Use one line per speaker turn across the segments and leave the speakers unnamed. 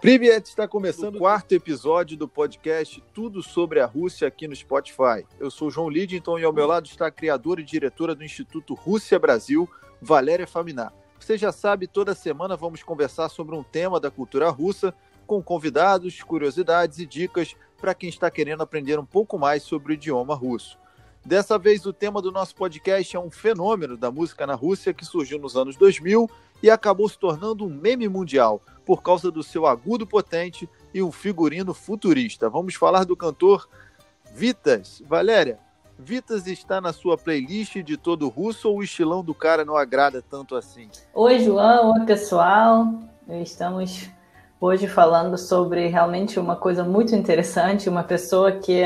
Privet está começando o quarto episódio do podcast Tudo sobre a Rússia aqui no Spotify. Eu sou João Lidington e ao meu lado está a criadora e diretora do Instituto Rússia Brasil, Valéria Faminar. Você já sabe, toda semana vamos conversar sobre um tema da cultura russa com convidados, curiosidades e dicas para quem está querendo aprender um pouco mais sobre o idioma russo. Dessa vez, o tema do nosso podcast é um fenômeno da música na Rússia que surgiu nos anos 2000 e acabou se tornando um meme mundial por causa do seu agudo potente e um figurino futurista. Vamos falar do cantor Vitas. Valéria, Vitas está na sua playlist de todo russo ou o estilão do cara não agrada tanto assim?
Oi, João. Oi, pessoal. Estamos hoje falando sobre realmente uma coisa muito interessante, uma pessoa que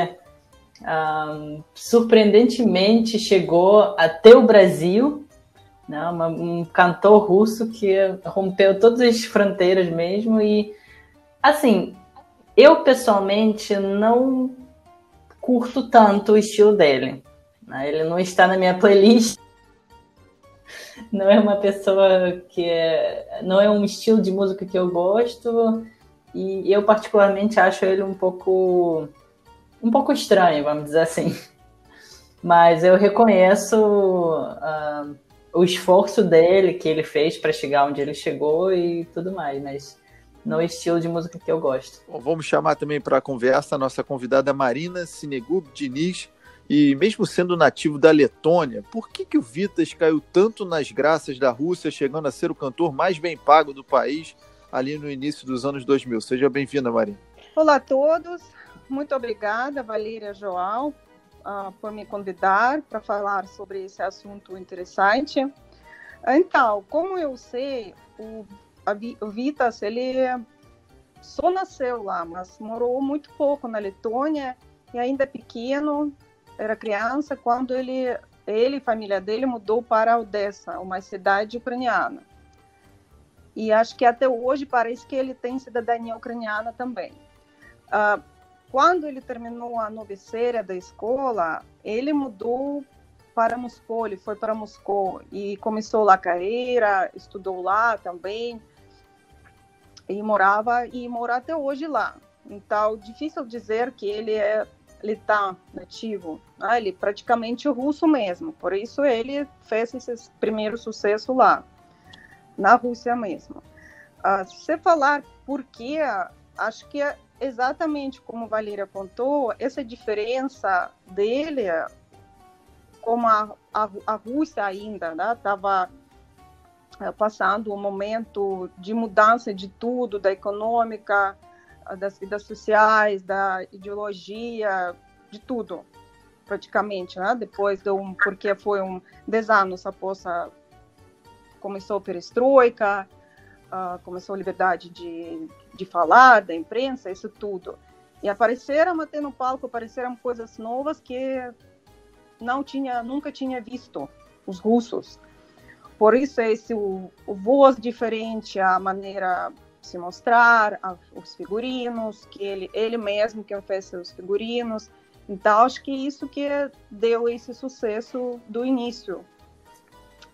um, surpreendentemente chegou até o Brasil, né? Uma, um cantor russo que rompeu todas as fronteiras mesmo e assim eu pessoalmente não curto tanto o estilo dele. Né? Ele não está na minha playlist. Não é uma pessoa que é, não é um estilo de música que eu gosto e eu particularmente acho ele um pouco um pouco estranho, vamos dizer assim. Mas eu reconheço uh, o esforço dele que ele fez para chegar onde ele chegou e tudo mais, mas no estilo de música que eu gosto.
Bom, vamos chamar também para a conversa a nossa convidada Marina Sinegub Diniz. E mesmo sendo nativo da Letônia, por que, que o Vitas caiu tanto nas graças da Rússia, chegando a ser o cantor mais bem pago do país ali no início dos anos 2000? Seja bem-vinda, Marina.
Olá a todos. Muito obrigada, Valéria João, uh, por me convidar para falar sobre esse assunto interessante. Então, como eu sei, o, o Vitas, ele só nasceu lá, mas morou muito pouco na Letônia e ainda pequeno, era criança, quando ele, ele e a família dele mudou para Odessa, uma cidade ucraniana. E acho que até hoje parece que ele tem cidadania ucraniana também. Uh, quando ele terminou a noviceira da escola, ele mudou para Moscou, ele foi para Moscou e começou lá a carreira, estudou lá também e morava e mora até hoje lá. Então, difícil dizer que ele é ele está nativo, né? ele é praticamente russo mesmo. Por isso ele fez esse primeiro sucesso lá, na Rússia mesmo. Uh, se falar por quê, acho que exatamente como Valéria apontou, essa diferença dele, como a, a, a Rússia ainda estava né, passando um momento de mudança de tudo, da econômica, das vidas sociais, da ideologia, de tudo, praticamente, né? Depois de um, porque foi um 10 anos após a, começou a perestroika, uh, começou a liberdade de, de falar, da imprensa, isso tudo. E apareceram até no palco, apareceram coisas novas que não tinha, nunca tinha visto os russos. Por isso esse o, o voz diferente, a maneira de se mostrar, a, os figurinos, que ele ele mesmo que fez os figurinos. Então acho que isso que deu esse sucesso do início.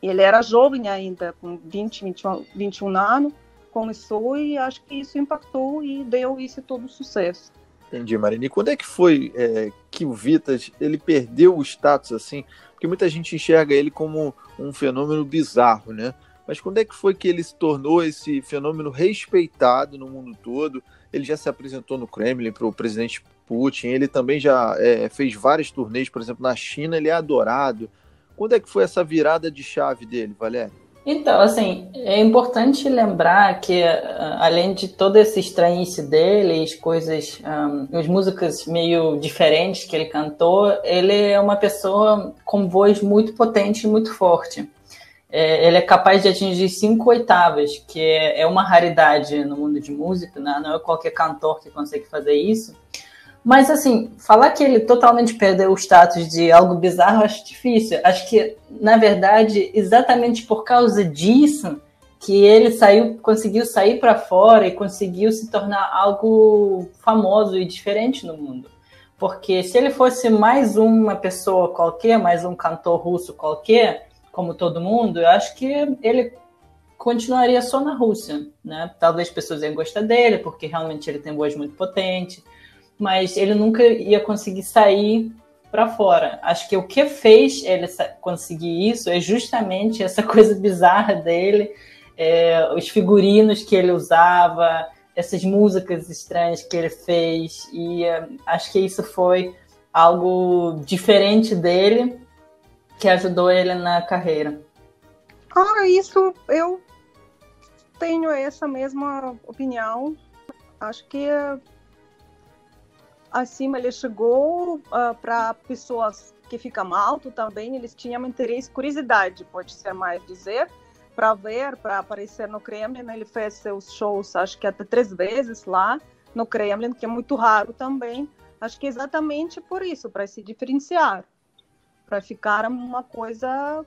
Ele era jovem ainda, com 20, 21, 21 anos, começou e acho que isso impactou e deu isso todo sucesso.
Entendi, Marina. E quando é que foi é, que o Vitas ele perdeu o status assim? Porque muita gente enxerga ele como um fenômeno bizarro, né? Mas quando é que foi que ele se tornou esse fenômeno respeitado no mundo todo? Ele já se apresentou no Kremlin para o presidente Putin, ele também já é, fez várias turnês, por exemplo, na China, ele é adorado. Quando é que foi essa virada de chave dele, Valério?
Então, assim, é importante lembrar que, ah, além de todo esse estranhice dele, as coisas, um, as músicas meio diferentes que ele cantou, ele é uma pessoa com voz muito potente e muito forte. É, ele é capaz de atingir cinco oitavas, que é, é uma raridade no mundo de música, né? não é qualquer cantor que consegue fazer isso. Mas, assim, falar que ele totalmente perdeu o status de algo bizarro, acho difícil. Acho que, na verdade, exatamente por causa disso, que ele saiu, conseguiu sair para fora e conseguiu se tornar algo famoso e diferente no mundo. Porque se ele fosse mais uma pessoa qualquer, mais um cantor russo qualquer, como todo mundo, eu acho que ele continuaria só na Rússia, né? Talvez pessoas iam gostar dele, porque realmente ele tem voz muito potente, mas ele nunca ia conseguir sair para fora. Acho que o que fez ele conseguir isso é justamente essa coisa bizarra dele, é, os figurinos que ele usava, essas músicas estranhas que ele fez, e é, acho que isso foi algo diferente dele que ajudou ele na carreira.
Ah, isso eu tenho essa mesma opinião. Acho que acima ele chegou uh, ah, para pessoas que ficam alto também, eles tinham interesse, curiosidade, pode ser mais dizer, para ver, para aparecer no Kremlin. Ele fez seus shows, acho que até três vezes lá no Kremlin, que é muito raro também. Acho que é exatamente por isso, para se diferenciar, para ficar uma coisa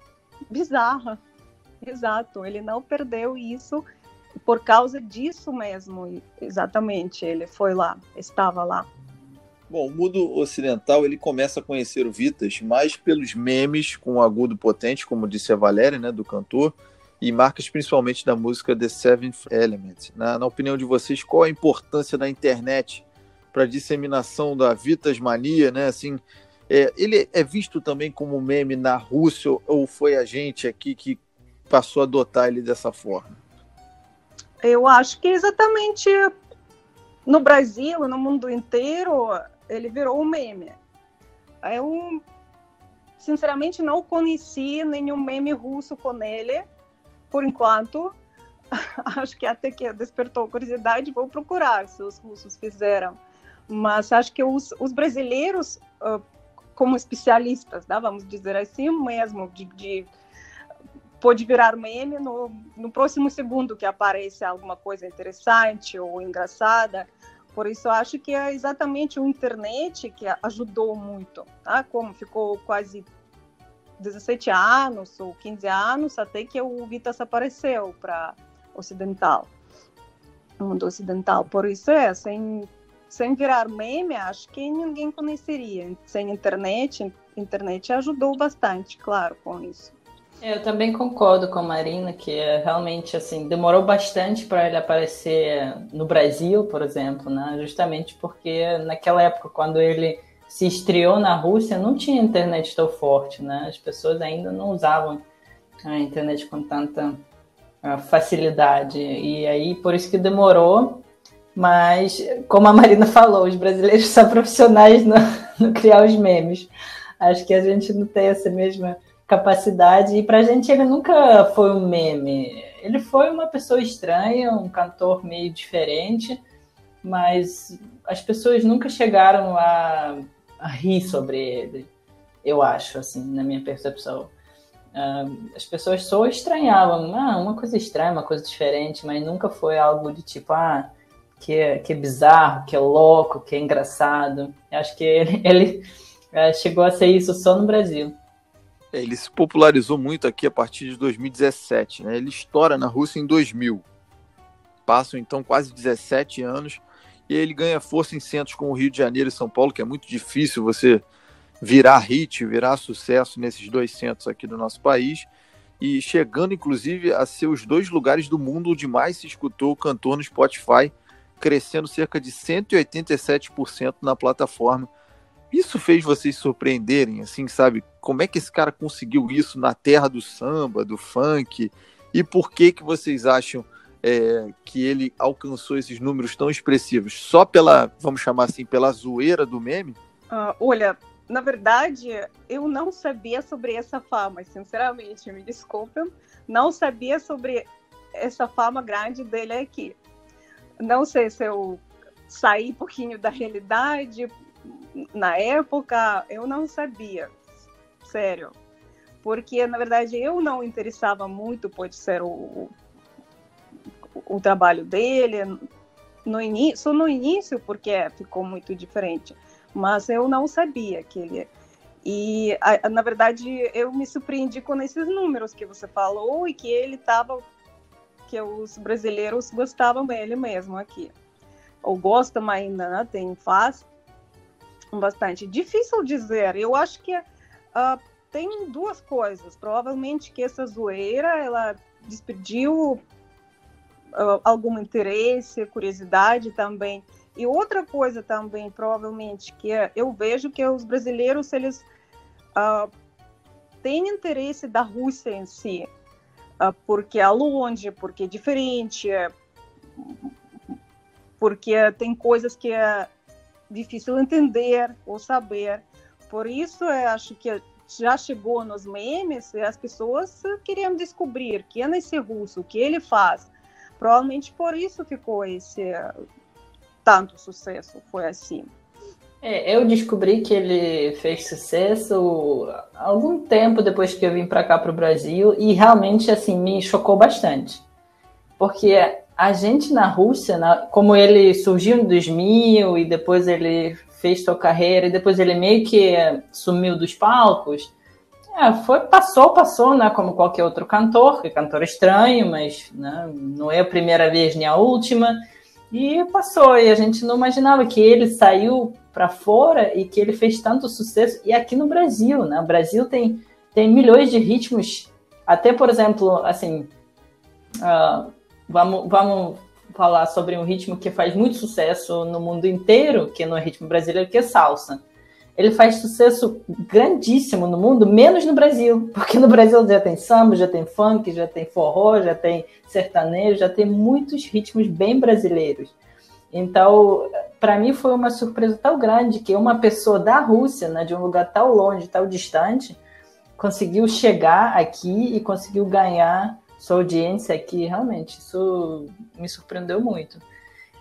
bizarra. Exato, ele não perdeu isso por causa disso mesmo, exatamente, ele foi lá, estava lá.
Bom, o mundo ocidental ele começa a conhecer o Vitas mais pelos memes com agudo potente, como disse a Valéria, né, do cantor, e marcas principalmente da música The Seventh Element. Na, na opinião de vocês, qual a importância da internet para a disseminação da Vitas mania, né? Assim, é, ele é visto também como meme na Rússia ou foi a gente aqui que passou a adotar ele dessa forma?
Eu acho que exatamente no Brasil, no mundo inteiro, ele virou um meme. Eu, sinceramente, não conheci nenhum meme russo com ele, por enquanto. acho que até que despertou curiosidade, vou procurar se os russos fizeram. Mas acho que os, os brasileiros, como especialistas, né, vamos dizer assim mesmo, de, de pode virar meme no, no próximo segundo que aparece alguma coisa interessante ou engraçada. Por isso, acho que é exatamente o internet que ajudou muito, tá? Como ficou quase 17 anos ou 15 anos até que o Vitas apareceu para ocidental, o mundo ocidental. Por isso é, sem, sem virar meme, acho que ninguém conheceria. Sem internet, internet ajudou bastante, claro, com isso.
Eu também concordo com a Marina que é realmente assim demorou bastante para ele aparecer no Brasil, por exemplo, né? Justamente porque naquela época quando ele se estreou na Rússia não tinha internet tão forte, né? As pessoas ainda não usavam a internet com tanta facilidade e aí por isso que demorou. Mas como a Marina falou, os brasileiros são profissionais no, no criar os memes. Acho que a gente não tem essa mesma capacidade. E pra gente ele nunca foi um meme. Ele foi uma pessoa estranha, um cantor meio diferente, mas as pessoas nunca chegaram a, a rir sobre ele, eu acho, assim, na minha percepção. Uh, as pessoas só estranhavam, ah, uma coisa estranha, uma coisa diferente, mas nunca foi algo de tipo, ah, que é, que bizarro, que é louco, que é engraçado. Eu acho que ele, ele uh, chegou a ser isso só no Brasil.
É, ele se popularizou muito aqui a partir de 2017, né? Ele estoura na Rússia em 2000. Passam então quase 17 anos e ele ganha força em centros como Rio de Janeiro e São Paulo, que é muito difícil você virar hit, virar sucesso nesses dois centros aqui do nosso país, e chegando inclusive a ser os dois lugares do mundo onde mais se escutou o cantor no Spotify, crescendo cerca de 187% na plataforma isso fez vocês surpreenderem, assim, sabe? Como é que esse cara conseguiu isso na terra do samba, do funk? E por que que vocês acham é, que ele alcançou esses números tão expressivos? Só pela, vamos chamar assim, pela zoeira do meme?
Uh, olha, na verdade, eu não sabia sobre essa fama, sinceramente, me desculpem, não sabia sobre essa fama grande dele aqui. Não sei se eu saí um pouquinho da realidade, na época eu não sabia, sério. Porque, na verdade, eu não interessava muito, pode ser o, o, trabalho dele, no início, no início, porque ficou muito diferente, mas eu não sabia que ele. E, a, na verdade, eu me surpreendi com esses números que você falou e que ele estava. que os brasileiros gostavam dele mesmo aqui. Ou gostam ainda, tem faz bastante. Difícil dizer. Eu acho que uh, tem duas coisas. Provavelmente que essa zoeira ela despediu uh, algum interesse, curiosidade também. E outra coisa também, provavelmente, que é, eu vejo que os brasileiros, eles uh, têm interesse da Rússia em si, uh, porque é longe, porque é diferente, porque tem coisas que é difícil entender ou saber. Por isso, eu acho que já chegou nos memes e as pessoas queriam descobrir quem é esse russo, o que ele faz. Provavelmente por isso ficou esse tanto sucesso, foi assim.
É, eu descobri que ele fez sucesso algum tempo depois que eu vim para cá para o Brasil e realmente assim me chocou bastante, porque a gente na Rússia, na, como ele surgiu em 2000 e depois ele fez sua carreira e depois ele meio que sumiu dos palcos, é, foi, passou, passou, né, como qualquer outro cantor, que é cantor estranho, mas né, não é a primeira vez nem a última, e passou, e a gente não imaginava que ele saiu para fora e que ele fez tanto sucesso, e aqui no Brasil, né, o Brasil tem, tem milhões de ritmos, até, por exemplo, assim, uh, vamos, vamos falar sobre um ritmo que faz muito sucesso no mundo inteiro, que não é ritmo brasileiro, que é salsa. Ele faz sucesso grandíssimo no mundo, menos no Brasil, porque no Brasil já tem samba, já tem funk, já tem forró, já tem sertanejo, já tem muitos ritmos bem brasileiros. Então, para mim foi uma surpresa tão grande que uma pessoa da Rússia, né, de um lugar tão longe, tão distante, conseguiu chegar aqui e conseguiu ganhar sua audiência aqui, realmente, isso me surpreendeu muito.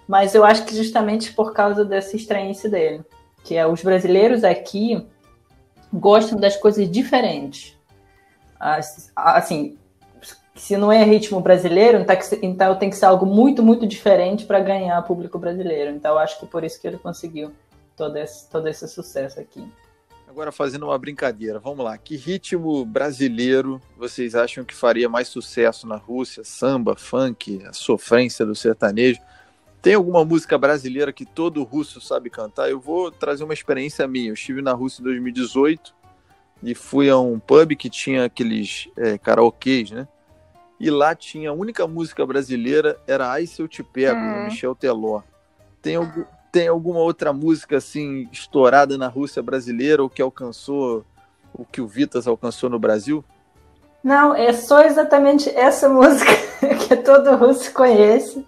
Mas eu acho que justamente por causa dessa estranheza dele, que é os brasileiros aqui gostam das coisas diferentes. Assim, se não é ritmo brasileiro, então, então tem que ser algo muito, muito diferente para ganhar público brasileiro. Então eu acho que por isso que ele conseguiu todo esse, todo esse sucesso aqui.
Agora, fazendo uma brincadeira, vamos lá. Que ritmo brasileiro vocês acham que faria mais sucesso na Rússia? Samba, funk, a sofrência do sertanejo? Tem alguma música brasileira que todo russo sabe cantar? Eu vou trazer uma experiência minha. Eu estive na Rússia em 2018 e fui a um pub que tinha aqueles é, karaokês, né? E lá tinha a única música brasileira, era Ai Se Eu Te Pego, hum. Michel Teló. Tem algum tem alguma outra música assim estourada na Rússia brasileira ou que alcançou o que o Vitas alcançou no Brasil?
Não, é só exatamente essa música que todo russo conhece,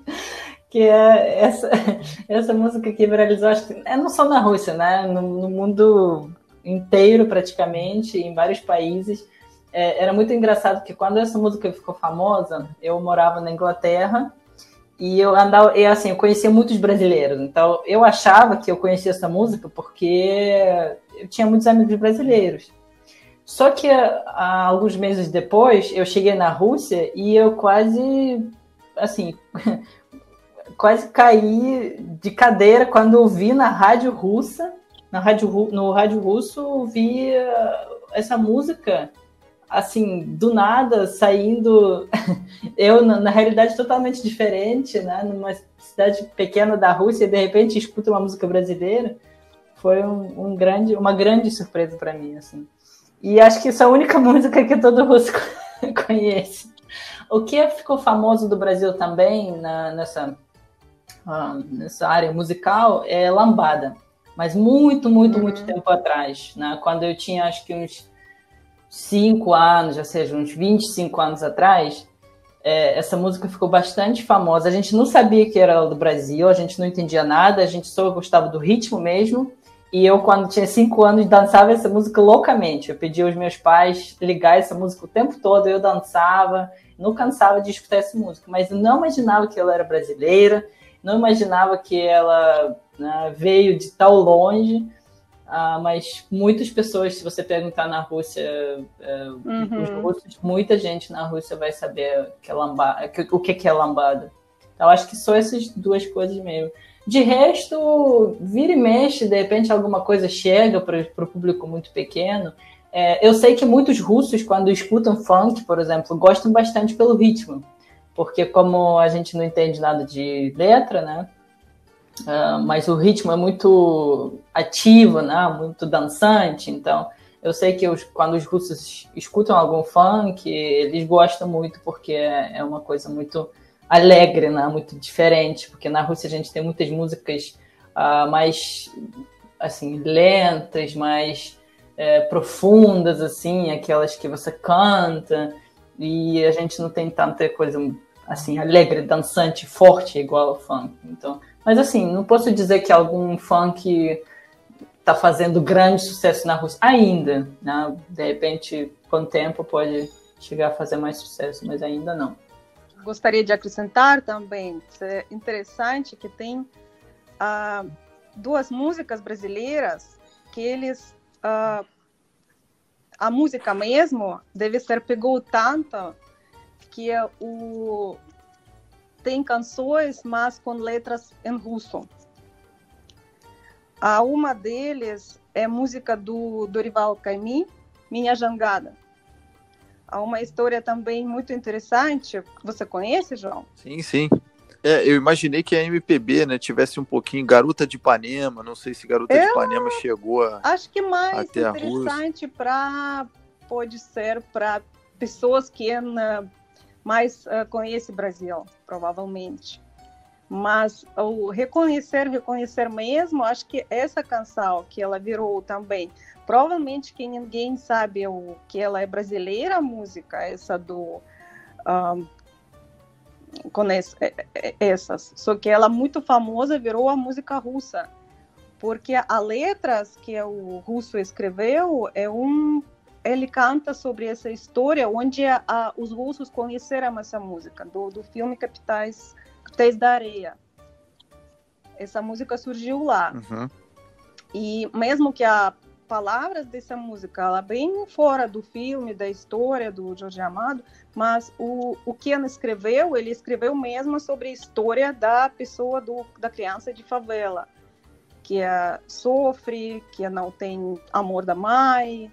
que é essa, essa música que viralizou, acho que é não só na Rússia, né? No, no mundo inteiro praticamente, em vários países. É, era muito engraçado que quando essa música ficou famosa, eu morava na Inglaterra e eu andava, e assim, eu conhecia muitos brasileiros. Então, eu achava que eu conhecia essa música porque eu tinha muitos amigos brasileiros. Só que há alguns meses depois, eu cheguei na Rússia e eu quase, assim, quase caí de cadeira quando ouvi na rádio russa, na rádio, no rádio russo, ouvi essa música assim, do nada, saindo. Eu, na, na, realidade, totalmente diferente, né? Numa cidade pequena da Rússia, e de repente escuto uma música brasileira. Foi um, um grande, uma grande surpresa para mim, assim. E acho que isso é a única música que todo russo conhece. O que ficou famoso do Brasil também, na, nessa, uh, nessa área musical, é lambada. Mas muito, muito, uhum. muito tempo atrás, né? Quando eu tinha, acho que uns cinco anos, ou seja, uns 25 anos atrás, é, essa música ficou bastante famosa. A gente não sabia que era do Brasil, a gente não entendia nada, a gente só gostava do ritmo mesmo. E eu, quando tinha cinco anos, dançava essa música loucamente. Eu pedia aos meus pais ligar essa música o tempo todo, eu dançava, não cansava de escutar essa música. Mas não imaginava que ela era brasileira, não imaginava que ela né, veio de tão longe. Ah, mas muitas pessoas, se você perguntar na Rússia, é, uhum. os russos, muita gente na Rússia vai saber que é lambada, que, o que é lambada. Então, acho que só essas duas coisas mesmo. De resto, vira e mexe, de repente alguma coisa chega para o público muito pequeno. É, eu sei que muitos russos, quando escutam funk, por exemplo, gostam bastante pelo ritmo, porque como a gente não entende nada de letra, né? Uh, mas o ritmo é muito ativo, né? muito dançante, então eu sei que os, quando os russos escutam algum funk, eles gostam muito porque é, é uma coisa muito alegre, né? muito diferente, porque na Rússia a gente tem muitas músicas uh, mais assim lentas, mais é, profundas, assim, aquelas que você canta, e a gente não tem tanta coisa assim alegre, dançante, forte igual ao funk. Então, mas assim, não posso dizer que algum funk está fazendo grande sucesso na Rússia ainda, né? De repente, com o tempo pode chegar a fazer mais sucesso, mas ainda não.
Gostaria de acrescentar também, é interessante que tem ah, duas músicas brasileiras que eles ah, a música mesmo deve ser pegou tanto que o tem canções mas com letras em russo a uma deles é música do Dorival Caymmi, Minha Jangada. Há uma história também muito interessante. Você conhece, João?
Sim, sim. É, eu imaginei que a MPB né, tivesse um pouquinho Garota de Ipanema. Não sei se Garota eu de Ipanema chegou a.
Acho que mais interessante para pode ser para pessoas que mais uh, conhecem o Brasil, provavelmente. Mas o reconhecer, reconhecer mesmo, acho que essa canção que ela virou também, provavelmente que ninguém sabe o que ela é brasileira a música, essa do um, com essa, é, é, essas, só que ela muito famosa virou a música russa, porque a letras que o russo escreveu é um ele canta sobre essa história onde a, a, os russos conheceram essa música do, do filme Capitais Tez da Areia. Essa música surgiu lá. Uhum. E mesmo que a palavras dessa música, ela é bem fora do filme, da história do Jorge Amado, mas o, o que ele escreveu, ele escreveu mesmo sobre a história da pessoa, do, da criança de favela, que é, sofre, que não tem amor da mãe,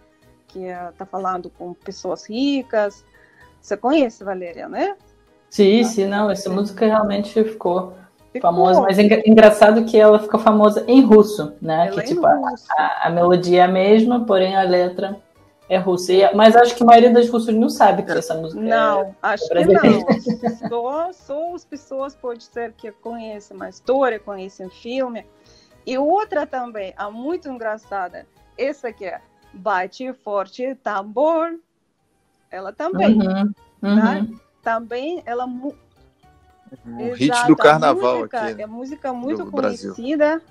que está falando com pessoas ricas. Você conhece, Valéria, né?
Sim, sim, não, essa música realmente ficou, ficou. famosa, mas é engraçado que ela ficou famosa em russo, né? Ela que é tipo, a, a, melodia é a mesma, porém a letra é russa. E, mas acho que a maioria das russos não sabe que essa música
não,
é
acho que não. Só, só as pessoas pode ser que conhecem uma história, conhecem filme. E outra também, a muito engraçada, essa aqui é Bate Forte Tambor. Ela também. Uhum, tá? uhum também ela
o hit do carnaval
música,
aqui,
é música muito conhecida Brasil.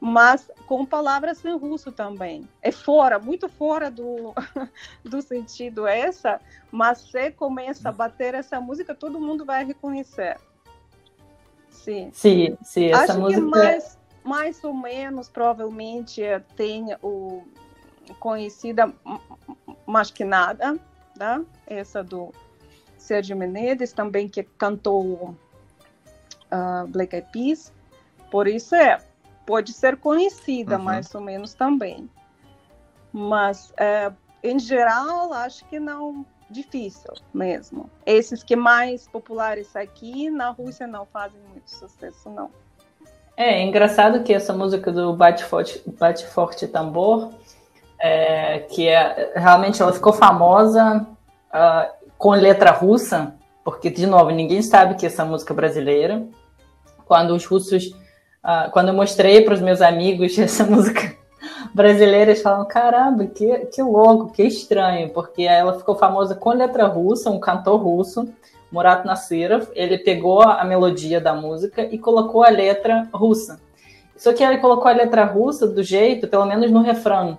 mas com palavras em russo também é fora muito fora do do sentido essa mas se começa a bater essa música todo mundo vai reconhecer sim
sim sim essa
acho
música
que mais mais ou menos provavelmente tem o conhecida mais que nada tá? essa do Sérgio Menezes também que cantou uh, Black Eyed Peas, por isso é pode ser conhecida uhum. mais ou menos também, mas é, em geral acho que não difícil mesmo. Esses que mais populares aqui na Rússia não fazem muito sucesso não.
É, é engraçado que essa música do Bate Forte, Bate Forte Tambor, é, que é, realmente ela ficou famosa uh, com letra russa, porque, de novo, ninguém sabe que essa música é brasileira. Quando os russos, uh, quando eu mostrei para os meus amigos essa música brasileira, eles falam: caramba, que, que louco, que estranho, porque ela ficou famosa com letra russa, um cantor russo, Murat Nasirov, ele pegou a melodia da música e colocou a letra russa. Só que ele colocou a letra russa do jeito, pelo menos no refrão,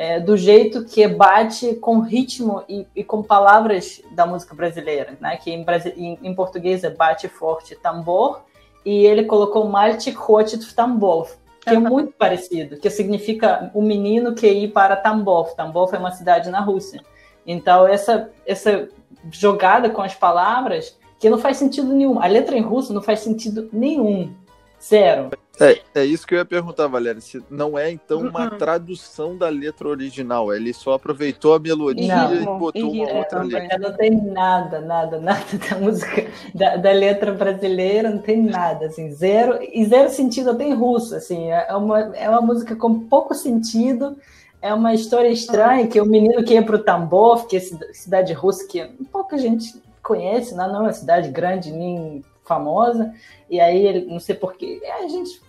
é, do jeito que bate com ritmo e, e, com palavras da música brasileira, né? Que em, em, em português é bate forte tambor, e ele colocou Maltik Hotit Tambov, que é muito parecido, que significa o menino que ir para Tambov. Tambov é uma cidade na Rússia. Então, essa, essa jogada com as palavras, que não faz sentido nenhum. A letra em russo não faz sentido nenhum. Zero.
É, é isso que eu ia perguntar, Valéria. Se não é, então, uma uhum. tradução da letra original. Ele só aproveitou a melodia não, e botou uma outra letra.
Não tem nada, nada, nada da música, da, da, letra brasileira, não tem nada, assim, zero, e zero sentido até em russo, assim, é uma, é uma música com pouco sentido, é uma história estranha que o menino que ia para o Tambov, que é cidade russa que pouca gente conhece, não é uma cidade grande nem famosa, e aí ele, não sei porquê, a gente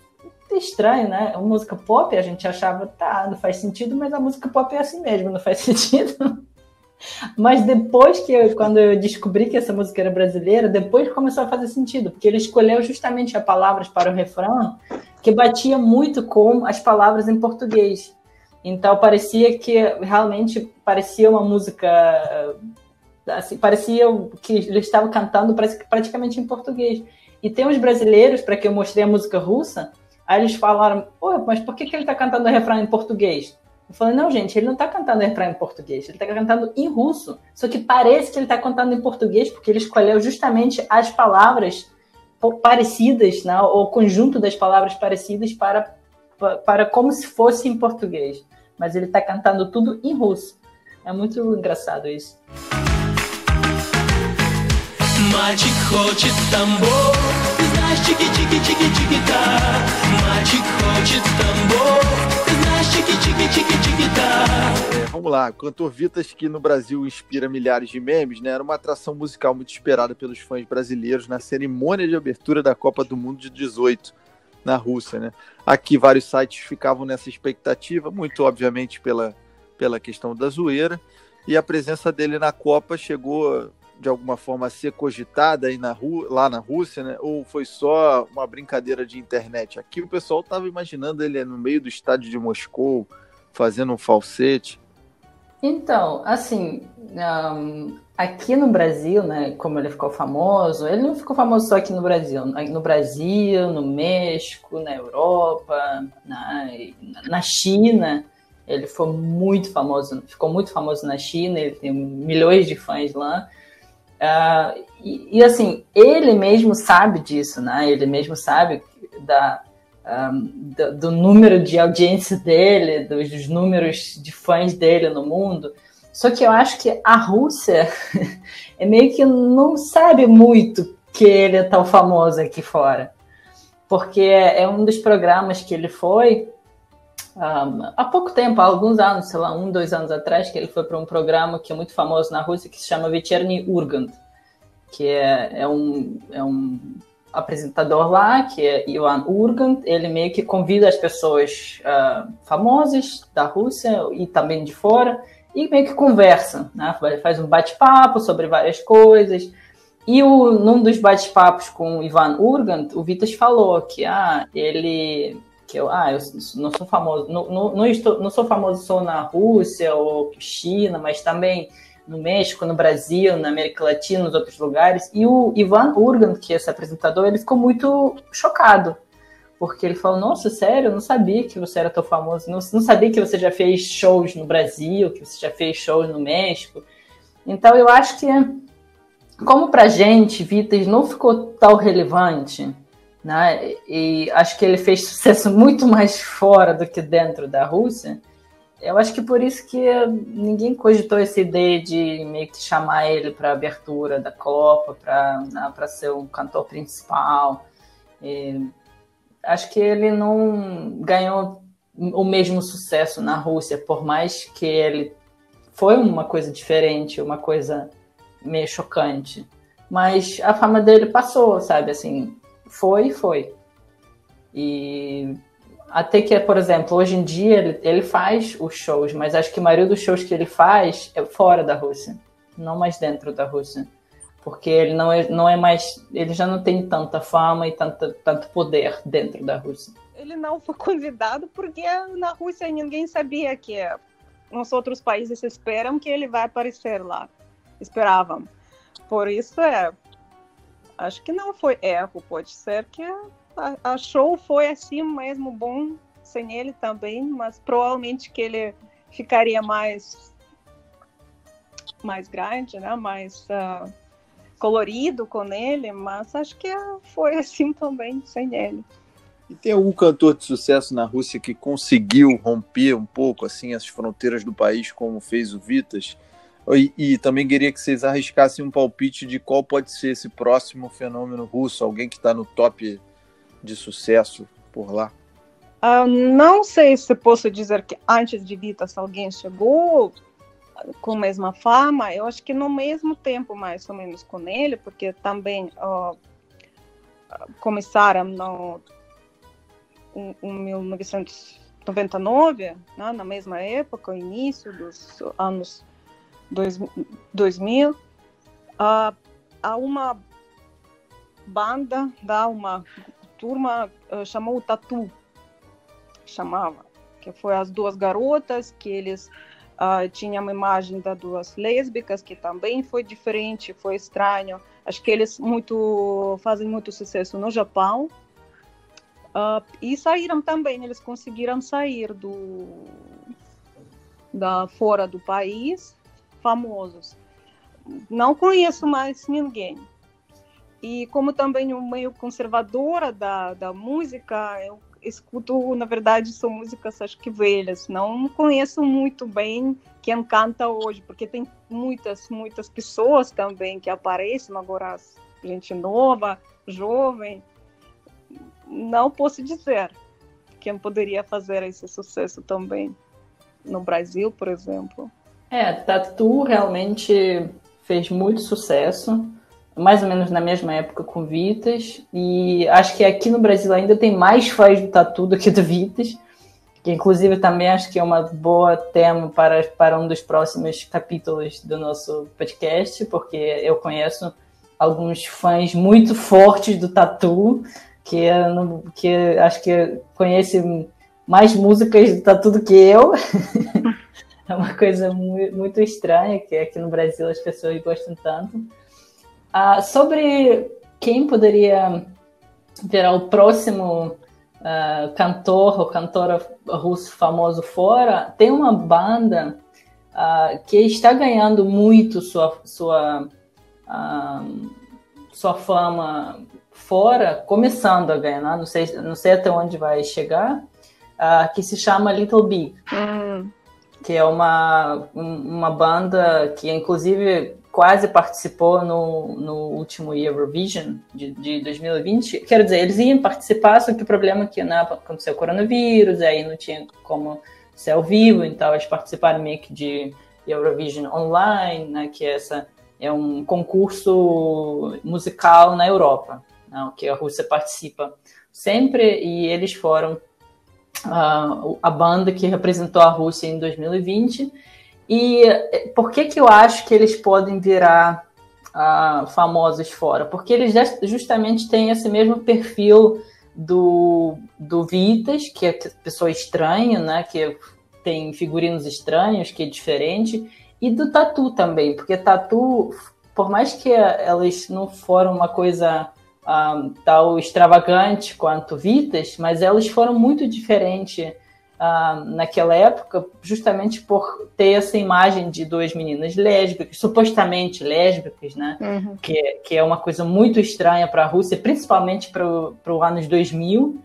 é estranho, né? Uma música pop, a gente achava, tá, não faz sentido, mas a música pop é assim mesmo, não faz sentido. Mas depois que eu, quando eu descobri que essa música era brasileira, depois começou a fazer sentido, porque ele escolheu justamente as palavras para o refrão que batia muito com as palavras em português. Então parecia que realmente parecia uma música assim, parecia que ele estava cantando praticamente em português. E tem uns brasileiros para que eu mostrei a música russa, aí eles falaram: "Pô, mas por que, que ele está cantando o refrão em português?" Eu falei, não, gente, ele não está cantando refrão em português, ele está cantando em russo. Só que parece que ele está cantando em português, porque ele escolheu justamente as palavras parecidas, né, o conjunto das palavras parecidas para, para como se fosse em português. Mas ele está cantando tudo em russo. É muito engraçado isso. Мальчик хочет тамбов, ты знаешь, чики-чики-чики-чики-та. Мальчик хочет тамбов,
é, vamos lá, cantor Vitas, que no Brasil inspira milhares de memes, né? Era uma atração musical muito esperada pelos fãs brasileiros na cerimônia de abertura da Copa do Mundo de 18 na Rússia, né? Aqui vários sites ficavam nessa expectativa, muito obviamente pela, pela questão da zoeira, e a presença dele na Copa chegou de alguma forma a ser cogitada aí na lá na Rússia, né? Ou foi só uma brincadeira de internet? Aqui o pessoal estava imaginando ele no meio do estádio de Moscou, fazendo um falsete.
Então, assim, um, aqui no Brasil, né, como ele ficou famoso, ele não ficou famoso só aqui no Brasil. No Brasil, no México, na Europa, na, na China, ele foi muito famoso, ficou muito famoso na China, ele tem milhões de fãs lá. Uh, e, e, assim, ele mesmo sabe disso, né? Ele mesmo sabe da, um, do, do, número de audiência dele, dos, dos, números de fãs dele no mundo. Só que eu acho que a Rússia é meio que não sabe muito que ele é tão famoso aqui fora. Porque é um dos programas que ele foi um, há pouco tempo, há alguns anos, sei lá, um, dois anos atrás, que ele foi para um programa que é muito famoso na Rússia, que se chama Vecherny Urgant, que é, é, um, é um apresentador lá, que é Ivan Urgant, ele meio que convida as pessoas uh, famosas da Rússia e também de fora, e meio que conversa, né? faz um bate-papo sobre várias coisas, e o, num dos bate-papos com Ivan Urgant, o Vitas falou que ah, ele que eu, ah, eu não sou famoso, não, não, não, estou, não sou famoso só na Rússia ou China, mas também no México, no Brasil, na América Latina, nos outros lugares. E o Ivan Urgan, que é esse apresentador, ele ficou muito chocado, porque ele falou: Nossa, sério, eu não sabia que você era tão famoso, não, não sabia que você já fez shows no Brasil, que você já fez shows no México. Então eu acho que, como pra gente, Vitas não ficou tão relevante né? E acho que ele fez sucesso muito mais fora do que dentro da Rússia. Eu acho que por isso que ninguém cogitou essa ideia de meio que chamar ele para a abertura da Copa, para né, ser um cantor principal. E acho que ele não ganhou o mesmo sucesso na Rússia, por mais que ele foi uma coisa diferente, uma coisa meio chocante. Mas a fama dele passou, sabe? Assim, foi foi. E até que, por exemplo, hoje em dia ele, ele faz os shows, mas acho que a maioria dos shows que ele faz é fora da Rússia, não mais dentro da Rússia. Porque ele não é, não é mais. Ele já não tem tanta fama e tanta, tanto poder dentro da Rússia.
Ele não foi convidado porque na Rússia ninguém sabia que nos outros países esperam que ele vai aparecer lá. Esperavam. Por isso é acho que não foi erro, pode ser que a, a show foi assim mesmo bom sem ele também, mas provavelmente que ele ficaria mais mais grande, né? Mais uh, colorido com ele, mas acho que foi assim também sem ele.
E tem algum cantor de sucesso na Rússia que conseguiu romper um pouco assim as fronteiras do país, como fez o Vitas? E, e, também queria que vocês arriscassem um palpite de qual pode ser esse próximo fenômeno russo, alguém que está no top de sucesso por lá.
Uh, não sei se posso dizer que antes de Vitas alguém chegou com a mesma fama. Eu acho que no mesmo tempo, mais ou menos, com ele, porque também uh, começaram no, em, em 1999, né, na mesma época, início dos anos dois, 2000, uh, há uma banda, da uma turma uh, chamou Tatu chamava, que foi as duas garotas, que eles uh, tinham uma imagem das duas lésbicas, que também foi diferente, foi estranho. Acho que eles muito fazem muito sucesso no Japão. Uh, e saíram também, eles conseguiram sair do da fora do país, famosos. Não conheço mais ninguém. E como também o meio conservadora da, da música, eu escuto, na verdade, são músicas acho que velhas. Não conheço muito bem quem canta hoje, porque tem muitas, muitas pessoas também que aparecem agora, gente nova, jovem. Não posso dizer quem poderia fazer esse sucesso também no Brasil, por exemplo.
É, Tatu realmente fez muito sucesso mais ou menos na mesma época com Vitas, e acho que aqui no Brasil ainda tem mais fãs do Tatu do que do Vitas, que inclusive também acho que é uma boa tema para, para um dos próximos capítulos do nosso podcast, porque eu conheço alguns fãs muito fortes do Tatu, que, que acho que conhecem mais músicas do Tatu do que eu. é uma coisa muito, estranha, que aqui no Brasil as pessoas gostam tanto. Uh, sobre quem poderia virar o próximo uh, cantor ou cantora russo famoso fora, tem uma banda uh, que está ganhando muito sua, sua, sua fama fora, começando a ganhar, não sei, não sei até onde vai chegar, que se chama Little Big. Hum. Que é uma, uma banda que, inclusive, quase participou no, no último Eurovision de, de 2020. Quero dizer, eles iam participar, só que o problema é que né, aconteceu o coronavírus, aí não tinha como ser ao vivo, então eles participaram meio que de Eurovision Online, né, que é, essa, é um concurso musical na Europa, né, que a Rússia participa sempre, e eles foram uh, a banda que representou a Rússia em 2020, e eh, por que, que eu acho que eles podem virar uh, famosos fora? Porque eles justamente têm esse mesmo perfil do, do Vitas, que é pessoa estranha, né? Que tem figurinos estranhos, que é diferente, e do Tatu também, porque Tatu, por mais que elas não foram uma coisa um, ah, tal extravagante quanto Vitas, mas elas foram muito diferentes uh, naquela época, justamente por ter essa imagem de duas meninas lésbicas, supostamente lésbicas, né? Uhum. Que, que é uma coisa muito estranha para a Rússia, principalmente para os anos 2000. Uh,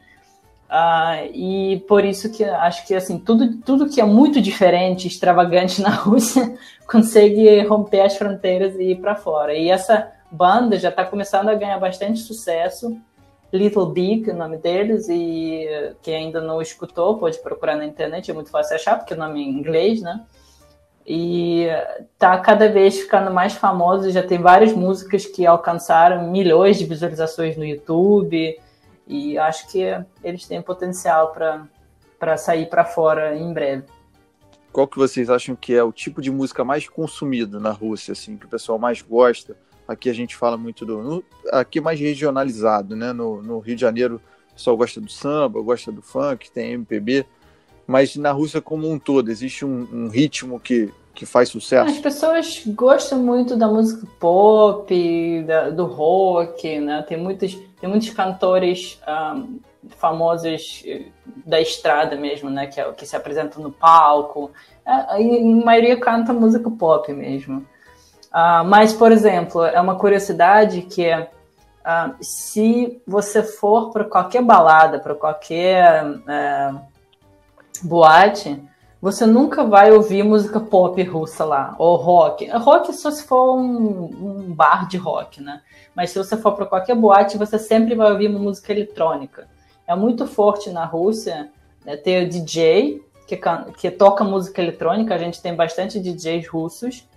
ah, e por isso que acho que assim tudo, tudo que é muito diferente, extravagante na Rússia, consegue romper as fronteiras e ir para fora. E essa banda já está começando a ganhar bastante sucesso. Little Big, o nome deles, e quem ainda não escutou pode procurar na internet, é muito fácil achar, porque o nome é em inglês, né? E tá cada vez ficando mais famoso, já tem várias músicas que alcançaram milhões de visualizações no YouTube, e acho que eles têm potencial para sair para fora em breve.
Qual que vocês acham que é o tipo de música mais consumido na Rússia, assim, que o pessoal mais gosta? Aqui a gente fala muito do. No, aqui mais regionalizado, né? No, no, Rio de Janeiro o pessoal gosta do samba, gosta do funk, tem MPB. Mas na Rússia como um todo, existe um, um ritmo que, que faz sucesso?
As pessoas gostam muito da música pop, da, do rock, né? Tem muitos, tem muitos cantores um, famosos eh, da estrada mesmo, né? Que, é, que se apresentam no palco. É, a, a maioria canta música pop mesmo. Uh, mas, por exemplo, é uma curiosidade que uh, se você for para qualquer balada, para qualquer uh, boate, você nunca vai ouvir música pop russa lá, ou rock. Rock só se for um, um bar de rock, né? Mas se você for para qualquer boate, você sempre vai ouvir música eletrônica. É muito forte na Rússia Né? Tem o DJ, que, que toca música eletrônica, a gente tem bastante DJs russos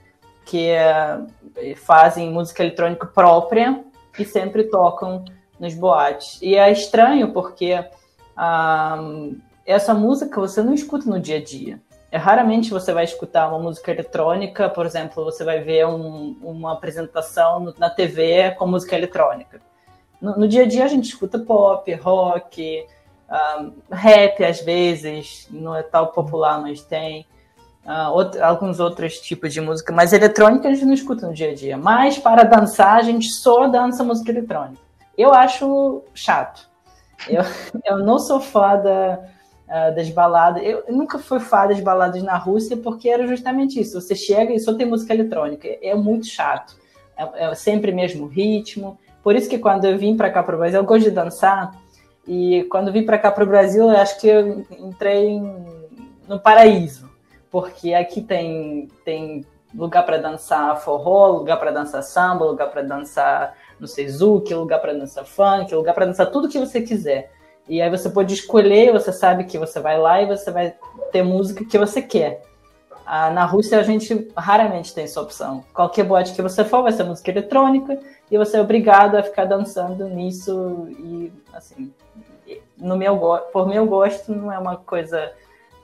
que uh, fazem música eletrônica própria e sempre tocam nos boates. E é estranho porque uh, essa música você não escuta no dia a dia. É, raramente você vai escutar uma música eletrônica, por exemplo, você vai ver um, uma apresentação na TV com música eletrônica. No, no, dia a dia a gente escuta pop, rock, rap às vezes, não é tão popular, mas tem. Uh, outro, alguns outros tipos de música, mas eletrônica a gente não escuta no dia a dia. Mas para dançar, a gente só dança música eletrônica. Eu acho chato. Eu, eu não sou fã da, uh, das baladas. Eu nunca fui fã das baladas na Rússia porque era justamente isso. Você chega e só tem música eletrônica. É muito chato. É, é sempre mesmo ritmo. Por isso que quando eu vim para cá para o Brasil, eu gosto de dançar. E quando vim para cá para o Brasil, eu acho que eu entrei em, no paraíso. Porque aqui tem, tem lugar para dançar forró, lugar para dançar samba, lugar para dançar no Seizuki, lugar para dançar funk, lugar para dançar tudo que você quiser. E aí você pode escolher, você sabe que você vai lá e você vai ter música que você quer. Ah, na Rússia a gente raramente tem essa opção. Qualquer boate que você for vai ser música eletrônica e você é obrigado a ficar dançando nisso e assim, no meu por meu gosto não é uma coisa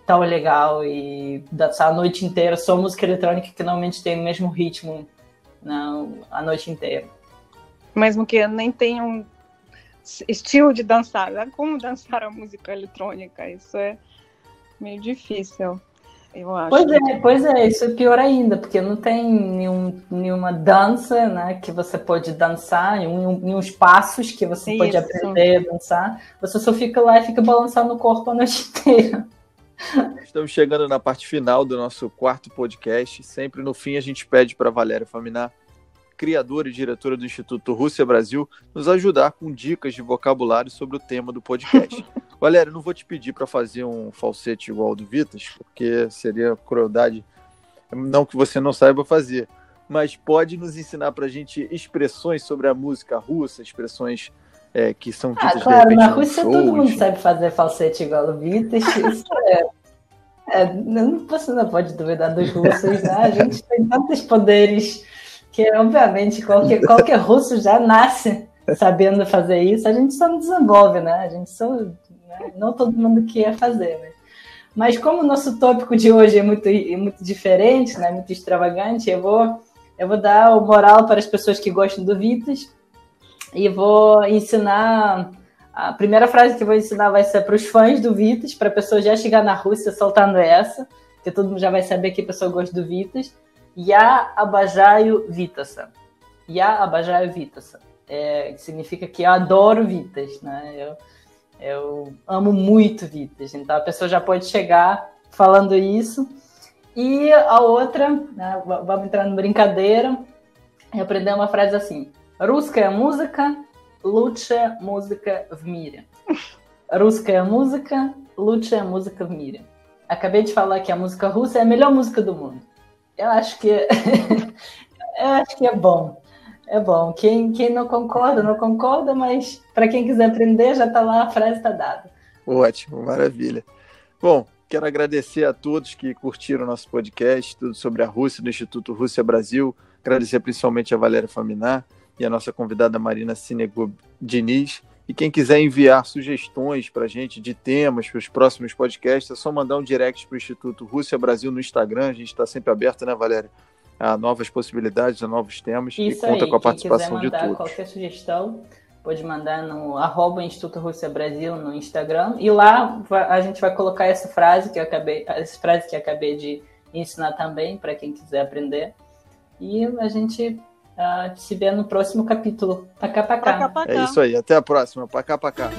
tão legal e dançar a noite inteira só música eletrônica que normalmente tem o mesmo ritmo não, a noite inteira.
Mesmo que nem tenham estilo de dançar, né? como dançar a música eletrônica, isso é meio difícil. Eu acho.
Pois é, pois é, isso é pior ainda, porque não tem nenhum, nenhuma dança né, que você pode dançar, nenhum, nenhum passos que você isso. pode aprender a dançar. Você só fica lá e fica balançando o corpo a noite inteira.
Estamos chegando na parte final do nosso quarto podcast. Sempre no fim a gente pede para Valéria Faminar criadora e diretora do Instituto Rússia Brasil, nos ajudar com dicas de vocabulário sobre o tema do podcast. Valéria, não vou te pedir para fazer um falsete igual ao do Vitas, porque seria crueldade, não que você não saiba fazer, mas pode nos ensinar para a gente expressões sobre a música russa, expressões é, que são
ah, ditas ah, claro, de repente, na Rússia todo mundo sabe fazer falsete igual ao Vitas, isso é... É, não, você não pode duvidar dos russos, né? A gente tem tantos poderes que obviamente qualquer, qualquer russo já nasce sabendo fazer isso, a gente só não desenvolve, né? A gente só. Né? Não todo mundo quer fazer, né? Mas como o nosso tópico de hoje é muito, é muito diferente, né? muito extravagante, eu vou, eu vou dar o moral para as pessoas que gostam do Vitas e vou ensinar. A primeira frase que eu vou ensinar vai ser para os fãs do Vitas, para a pessoa já chegar na Rússia soltando essa, que todo mundo já vai saber que a pessoa gosta do Vitas. Ya abajaio Vitasa. Ya abajaio Vitasa. É, significa que eu adoro Vitas, né? Eu, eu amo muito Vitas. Então a pessoa já pode chegar falando isso. E a outra, né, vamos entrar no brincadeira, eu aprendi uma frase assim: Русская música, лучшая música в мире. Русская música, лучшая música в мире. Acabei de falar que a música russa é a melhor música do mundo. Eu acho que eu acho que é bom. É bom. Quem, quem não concorda, não concorda, mas para quem quiser aprender, já está lá, a frase está dada.
Ótimo, maravilha. Bom, quero agradecer a todos que curtiram nosso podcast, tudo sobre a Rússia, do Instituto Rússia Brasil. Agradecer principalmente a Valéria Faminar e a nossa convidada Marina Sinegub Diniz. E quem quiser enviar sugestões para a gente de temas para os próximos podcasts, é só mandar um direct para o Instituto Rússia Brasil no Instagram. A gente está sempre aberto, né, Valéria? A novas possibilidades, a novos temas.
Isso
e conta
aí,
com a participação
de
todos.
qualquer sugestão, pode mandar no arroba Instituto Rússia Brasil no Instagram. E lá a gente vai colocar essa frase que eu acabei, essa frase que eu acabei de ensinar também, para quem quiser aprender. E a gente uh, se vê no próximo capítulo. Pacá, pacá.
É isso aí. Até a próxima. Pacá, pacá.